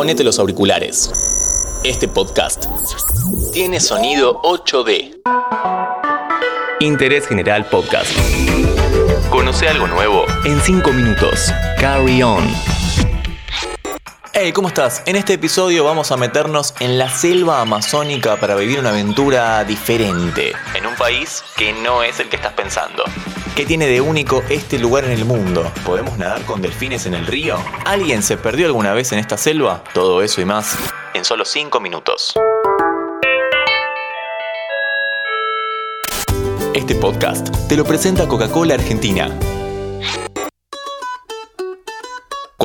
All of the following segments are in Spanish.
ponete los auriculares. Este podcast tiene sonido 8D. Interés General Podcast. Conoce algo nuevo en 5 minutos. Carry on. Hey, ¿cómo estás? En este episodio vamos a meternos en la selva amazónica para vivir una aventura diferente. En un país que no es el que estás pensando. ¿Qué tiene de único este lugar en el mundo? ¿Podemos nadar con delfines en el río? ¿Alguien se perdió alguna vez en esta selva? Todo eso y más en solo 5 minutos. Este podcast te lo presenta Coca-Cola Argentina.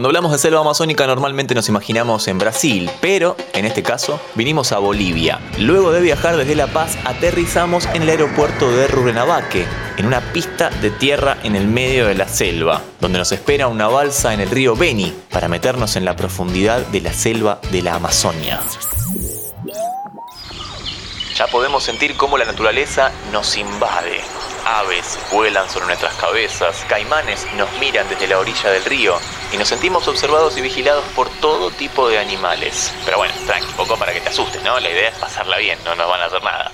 Cuando hablamos de selva amazónica normalmente nos imaginamos en Brasil, pero en este caso vinimos a Bolivia. Luego de viajar desde La Paz aterrizamos en el aeropuerto de Rurrenabaque, en una pista de tierra en el medio de la selva, donde nos espera una balsa en el río Beni para meternos en la profundidad de la selva de la Amazonia. Ya podemos sentir cómo la naturaleza nos invade. Aves vuelan sobre nuestras cabezas, caimanes nos miran desde la orilla del río y nos sentimos observados y vigilados por todo tipo de animales. Pero bueno, tranqui, poco para que te asustes, ¿no? La idea es pasarla bien, no nos van a hacer nada.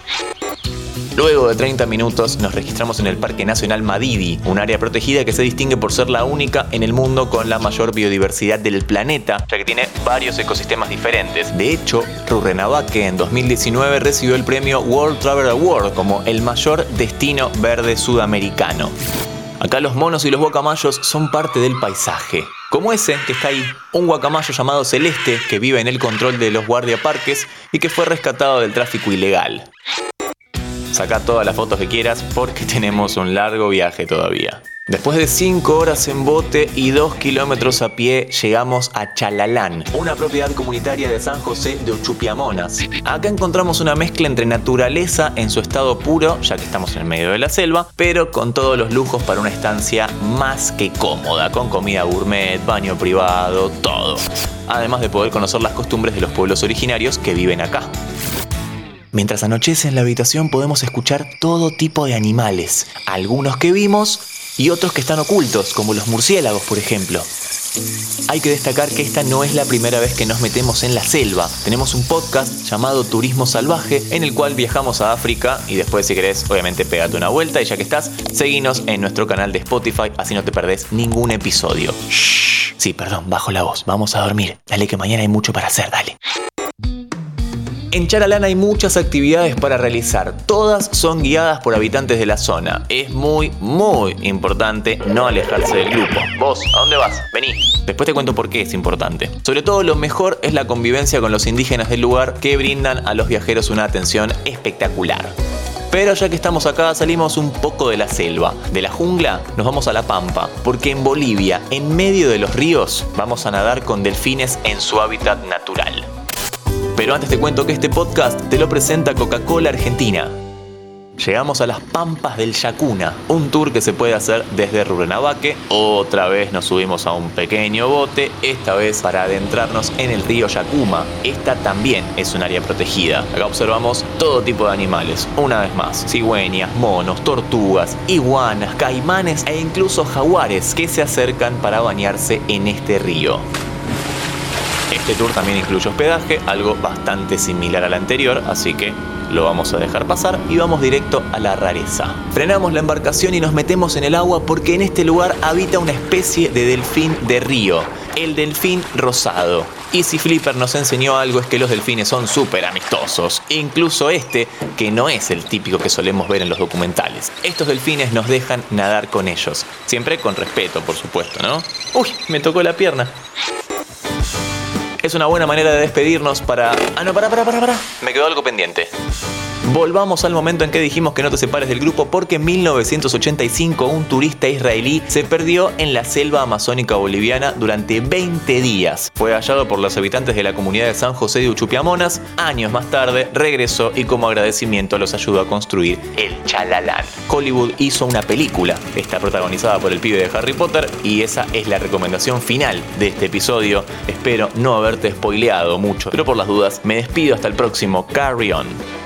Luego de 30 minutos nos registramos en el Parque Nacional Madidi, un área protegida que se distingue por ser la única en el mundo con la mayor biodiversidad del planeta, ya que tiene varios ecosistemas diferentes. De hecho, Rurrenabaque en 2019 recibió el premio World Travel Award como el mayor destino verde sudamericano. Acá los monos y los guacamayos son parte del paisaje. Como ese que está ahí, un guacamayo llamado Celeste que vive en el control de los guardiaparques y que fue rescatado del tráfico ilegal. Saca todas las fotos que quieras porque tenemos un largo viaje todavía. Después de 5 horas en bote y 2 kilómetros a pie, llegamos a Chalalán, una propiedad comunitaria de San José de Uchupiamonas. Acá encontramos una mezcla entre naturaleza en su estado puro, ya que estamos en el medio de la selva, pero con todos los lujos para una estancia más que cómoda, con comida gourmet, baño privado, todo. Además de poder conocer las costumbres de los pueblos originarios que viven acá. Mientras anochece en la habitación podemos escuchar todo tipo de animales, algunos que vimos y otros que están ocultos, como los murciélagos, por ejemplo. Hay que destacar que esta no es la primera vez que nos metemos en la selva. Tenemos un podcast llamado Turismo Salvaje en el cual viajamos a África y después si querés obviamente pégate una vuelta y ya que estás, seguinos en nuestro canal de Spotify así no te perdés ningún episodio. Shh. Sí, perdón, bajo la voz. Vamos a dormir. Dale que mañana hay mucho para hacer, dale. En Charalán hay muchas actividades para realizar, todas son guiadas por habitantes de la zona. Es muy, muy importante no alejarse del grupo. Vos, ¿a dónde vas? Vení. Después te cuento por qué es importante. Sobre todo lo mejor es la convivencia con los indígenas del lugar que brindan a los viajeros una atención espectacular. Pero ya que estamos acá, salimos un poco de la selva. De la jungla nos vamos a la pampa, porque en Bolivia, en medio de los ríos, vamos a nadar con delfines en su hábitat natural. Pero antes te cuento que este podcast te lo presenta Coca-Cola Argentina. Llegamos a las Pampas del Yacuna, un tour que se puede hacer desde Rurrenabaque. Otra vez nos subimos a un pequeño bote, esta vez para adentrarnos en el río Yacuma. Esta también es un área protegida. Acá observamos todo tipo de animales, una vez más, cigüeñas, monos, tortugas, iguanas, caimanes e incluso jaguares que se acercan para bañarse en este río. Este tour también incluye hospedaje, algo bastante similar al anterior, así que lo vamos a dejar pasar y vamos directo a la rareza. Frenamos la embarcación y nos metemos en el agua porque en este lugar habita una especie de delfín de río, el delfín rosado. Y si Flipper nos enseñó algo es que los delfines son súper amistosos, incluso este, que no es el típico que solemos ver en los documentales. Estos delfines nos dejan nadar con ellos, siempre con respeto, por supuesto, ¿no? Uy, me tocó la pierna es una buena manera de despedirnos para... Ah, no, para, para, para, para. Me quedó algo pendiente. Volvamos al momento en que dijimos que no te separes del grupo porque en 1985 un turista israelí se perdió en la selva amazónica boliviana durante 20 días. Fue hallado por los habitantes de la comunidad de San José de Uchupiamonas. Años más tarde regresó y como agradecimiento los ayudó a construir el Chalalán. Hollywood hizo una película. Está protagonizada por el pibe de Harry Potter y esa es la recomendación final de este episodio. Espero no haberte spoileado mucho, pero por las dudas me despido hasta el próximo Carry On.